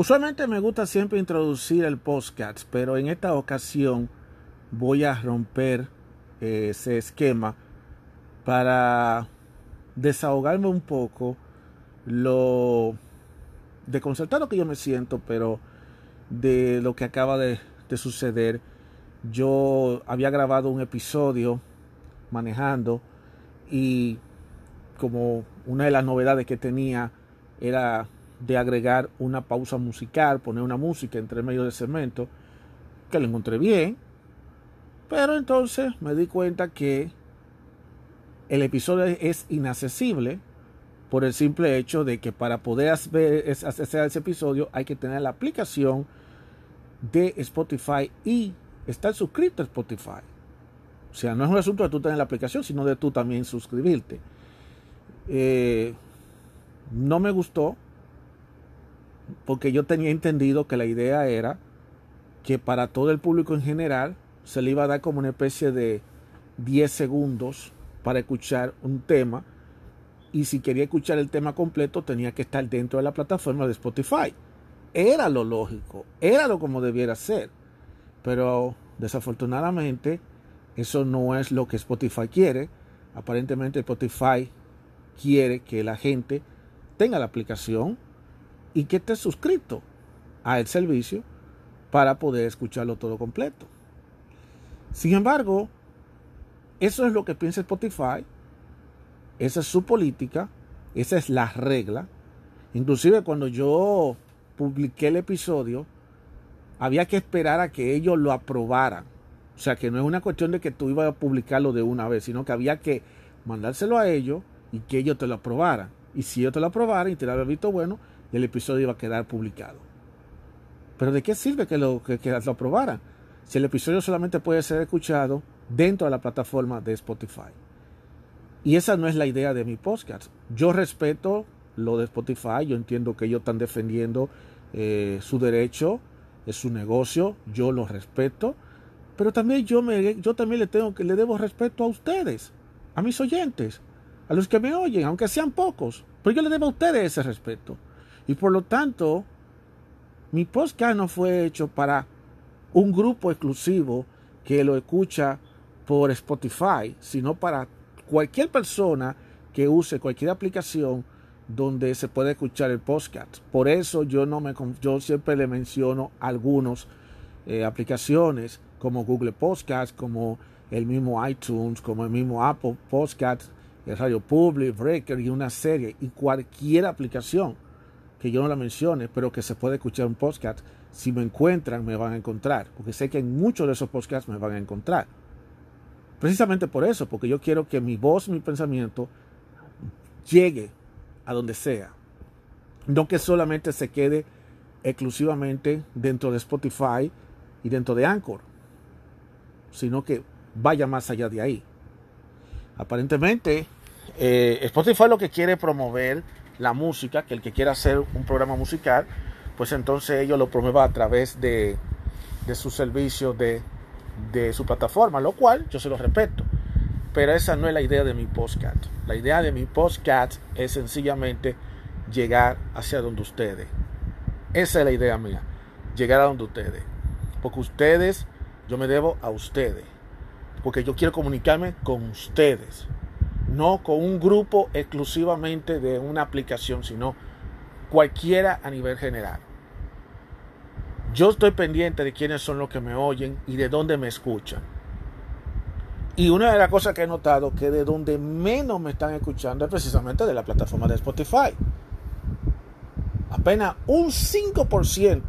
Usualmente me gusta siempre introducir el podcast, pero en esta ocasión voy a romper eh, ese esquema para desahogarme un poco lo desconcertado que yo me siento, pero de lo que acaba de, de suceder. Yo había grabado un episodio manejando y como una de las novedades que tenía era de agregar una pausa musical, poner una música entre medio de cemento, que lo encontré bien, pero entonces me di cuenta que el episodio es inaccesible por el simple hecho de que para poder hacer ese episodio hay que tener la aplicación de Spotify y estar suscrito a Spotify. O sea, no es un asunto de tú tener la aplicación, sino de tú también suscribirte. Eh, no me gustó porque yo tenía entendido que la idea era que para todo el público en general se le iba a dar como una especie de 10 segundos para escuchar un tema y si quería escuchar el tema completo tenía que estar dentro de la plataforma de Spotify. Era lo lógico, era lo como debiera ser, pero desafortunadamente eso no es lo que Spotify quiere. Aparentemente Spotify quiere que la gente tenga la aplicación y que esté suscrito al servicio para poder escucharlo todo completo. Sin embargo, eso es lo que piensa Spotify, esa es su política, esa es la regla. Inclusive cuando yo publiqué el episodio, había que esperar a que ellos lo aprobaran. O sea que no es una cuestión de que tú ibas a publicarlo de una vez, sino que había que mandárselo a ellos y que ellos te lo aprobaran. Y si ellos te lo aprobaran y te lo habían visto bueno, el episodio iba a quedar publicado. Pero ¿de qué sirve que lo, que, lo? Si el episodio solamente puede ser escuchado dentro de la plataforma de Spotify. Y esa no es la idea de mi podcast. Yo respeto lo de Spotify, yo entiendo que ellos están defendiendo eh, su derecho, es su negocio, yo lo respeto, pero también yo, me, yo también le, tengo, le debo respeto a ustedes, a mis oyentes, a los que me oyen, aunque sean pocos, pero yo le debo a ustedes ese respeto. Y por lo tanto, mi podcast no fue hecho para un grupo exclusivo que lo escucha por Spotify, sino para cualquier persona que use cualquier aplicación donde se puede escuchar el podcast. Por eso yo no me yo siempre le menciono algunas eh, aplicaciones como Google Podcast, como el mismo iTunes, como el mismo Apple Podcast, el Radio Public, Breaker y una serie y cualquier aplicación que yo no la mencione, pero que se puede escuchar un podcast, si me encuentran me van a encontrar, porque sé que en muchos de esos podcasts me van a encontrar. Precisamente por eso, porque yo quiero que mi voz, mi pensamiento llegue a donde sea. No que solamente se quede exclusivamente dentro de Spotify y dentro de Anchor, sino que vaya más allá de ahí. Aparentemente, eh, Spotify lo que quiere promover la música, que el que quiera hacer un programa musical, pues entonces ellos lo promuevan a través de, de su servicio, de, de su plataforma, lo cual yo se lo respeto. Pero esa no es la idea de mi podcast. La idea de mi podcast es sencillamente llegar hacia donde ustedes. Esa es la idea mía. Llegar a donde ustedes. Porque ustedes, yo me debo a ustedes. Porque yo quiero comunicarme con ustedes. No con un grupo exclusivamente de una aplicación, sino cualquiera a nivel general. Yo estoy pendiente de quiénes son los que me oyen y de dónde me escuchan. Y una de las cosas que he notado que de donde menos me están escuchando es precisamente de la plataforma de Spotify. Apenas un 5%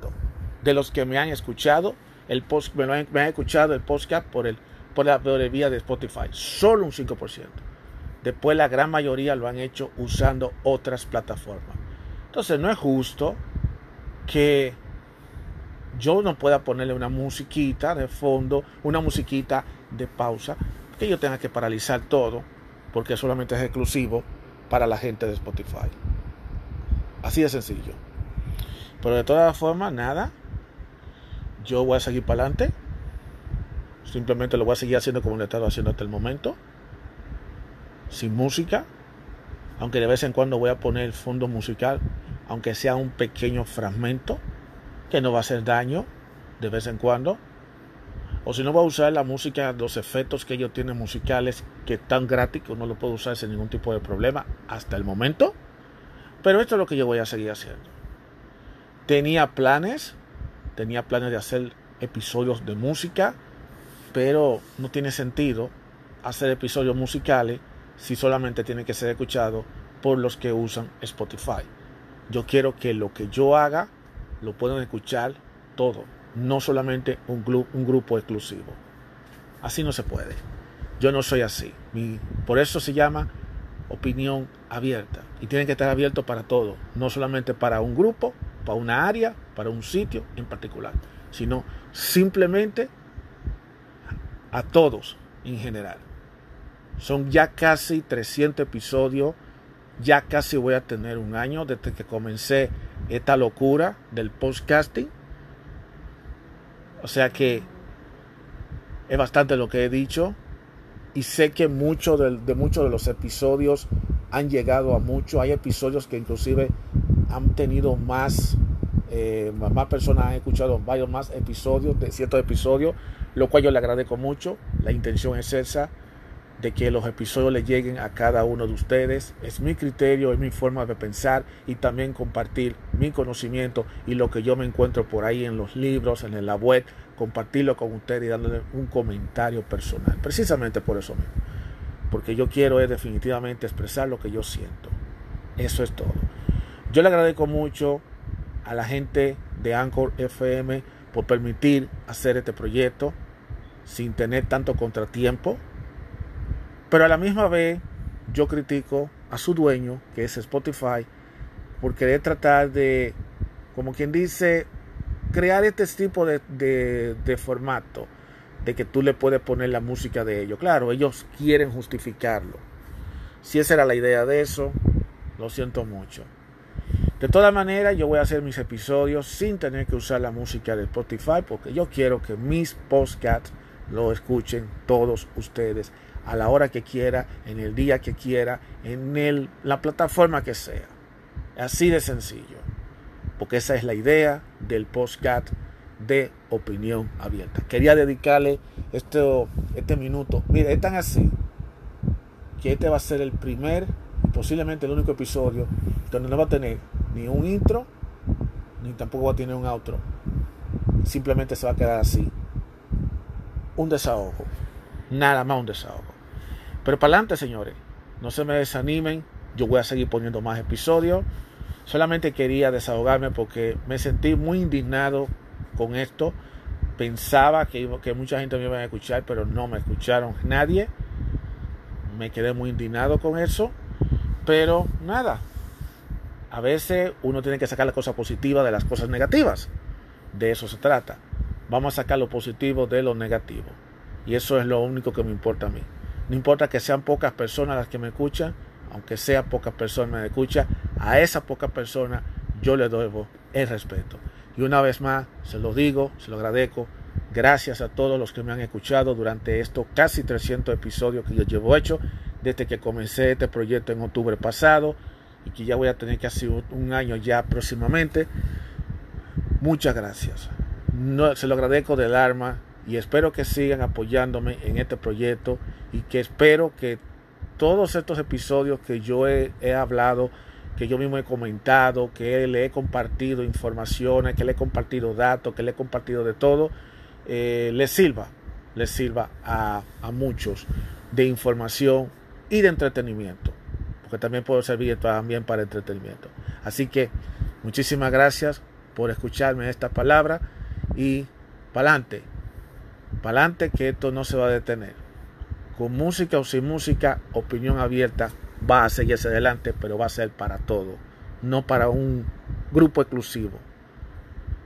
de los que me han escuchado, el post, me, han, escuchado el podcast por, el, por la vía de Spotify. Solo un 5%. Después la gran mayoría lo han hecho usando otras plataformas. Entonces no es justo que yo no pueda ponerle una musiquita de fondo, una musiquita de pausa que yo tenga que paralizar todo porque solamente es exclusivo para la gente de Spotify. Así de sencillo. Pero de todas formas, nada. Yo voy a seguir para adelante. Simplemente lo voy a seguir haciendo como lo he estado haciendo hasta el momento. Sin música. Aunque de vez en cuando voy a poner fondo musical. Aunque sea un pequeño fragmento. que no va a hacer daño de vez en cuando. O si no va a usar la música, los efectos que ellos tienen musicales, que están gratis, que uno lo puede usar sin ningún tipo de problema hasta el momento. Pero esto es lo que yo voy a seguir haciendo. Tenía planes, tenía planes de hacer episodios de música, pero no tiene sentido hacer episodios musicales si solamente tiene que ser escuchado por los que usan Spotify. Yo quiero que lo que yo haga lo puedan escuchar todo, no solamente un, grupo exclusivo. Así no se puede. Yo no soy así. por eso se llama opinión abierta. Y tiene que estar abierto para todo, no solamente para un grupo, para una área, para un sitio en particular, sino simplemente a todos en general. Son ya casi 300 episodios, ya casi voy a tener un año desde que comencé esta locura del podcasting. O sea que es bastante lo que he dicho y sé que muchos de, muchos de los episodios han llegado a mucho. Hay episodios que inclusive han tenido más, eh, más personas han escuchado varios más episodios, de ciertos episodios, lo cual yo le agradezco mucho. La intención es esa, de que los episodios le lleguen a cada uno de ustedes. Es mi criterio, es mi forma de pensar y también compartir mi conocimiento y lo que yo me encuentro por ahí en los libros, en la web, compartirlo con ustedes y dándole un comentario personal. Precisamente por eso mismo. Porque yo quiero es definitivamente expresar lo que yo siento. Eso es todo. Yo le agradezco mucho a la gente de Anchor FM por permitir hacer este proyecto sin tener tanto contratiempo pero a la misma vez yo critico a su dueño, que es Spotify, por querer tratar de, como quien dice, crear este tipo de, de, formato, de que tú le puedes poner la música de ellos. Claro, ellos quieren justificarlo. Si esa era la idea de eso, lo siento mucho. De todas maneras, yo voy a hacer mis episodios sin tener que usar la música de Spotify porque yo quiero que mis podcasts lo escuchen todos ustedes a la hora que quiera, en el día que quiera, en el, la plataforma que sea. Así de sencillo. Porque esa es la idea del postcat de opinión abierta. Quería dedicarle este, este minuto. Mire, es tan así que este va a ser el primer posiblemente el único episodio donde no va a tener ni un intro ni tampoco va a tener un outro. Simplemente se va a quedar así. Un desahogo. Nada más un desahogo. Pero para adelante, señores. No se me desanimen. Yo voy a seguir poniendo más episodios. Solamente quería desahogarme porque me sentí muy indignado con esto. Pensaba que, que mucha gente me iba a escuchar, pero no me escucharon nadie. Me quedé muy indignado con eso. Pero nada. A veces uno tiene que sacar la cosa positiva de las cosas negativas. De eso se trata. Vamos a sacar lo positivo de lo negativo. Y eso es lo único que me importa a mí. No importa que sean pocas personas las que me escuchan, aunque sea pocas personas me escuchan, a esa poca persona yo le debo el respeto. Y una vez más, se lo digo, se lo agradezco. Gracias a todos los que me han escuchado durante estos casi 300 episodios que yo llevo hecho desde que comencé este proyecto en octubre pasado y que ya voy a tener casi un año ya próximamente. Muchas gracias. No, se lo agradezco del alma y espero que sigan apoyándome en este proyecto y que espero que todos estos episodios que yo he, hablado, que yo mismo he comentado, que le he compartido informaciones, que le he compartido datos, que le he compartido de todo, eh, les sirva, les sirva a, a muchos de información y de entretenimiento, porque también puedo servir también para entretenimiento. Así que muchísimas gracias por escucharme esta palabra y para adelante que esto no se va a detener con música o sin música, opinión abierta, va a seguirse adelante, pero va a ser para todo, no para un grupo exclusivo.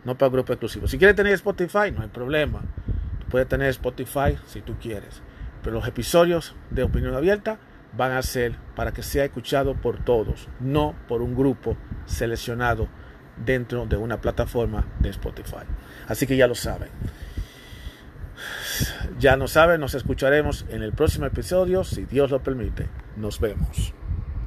No para un grupo exclusivo. Si quieres tener Spotify, no hay problema. puedes tener Spotify si tú quieres. Pero los episodios de opinión abierta van a ser para que sea escuchado por todos, no por un grupo seleccionado dentro de una plataforma de Spotify. Así que ya lo saben. Ya no saben, nos escucharemos en el próximo episodio, si Dios lo permite. Nos vemos.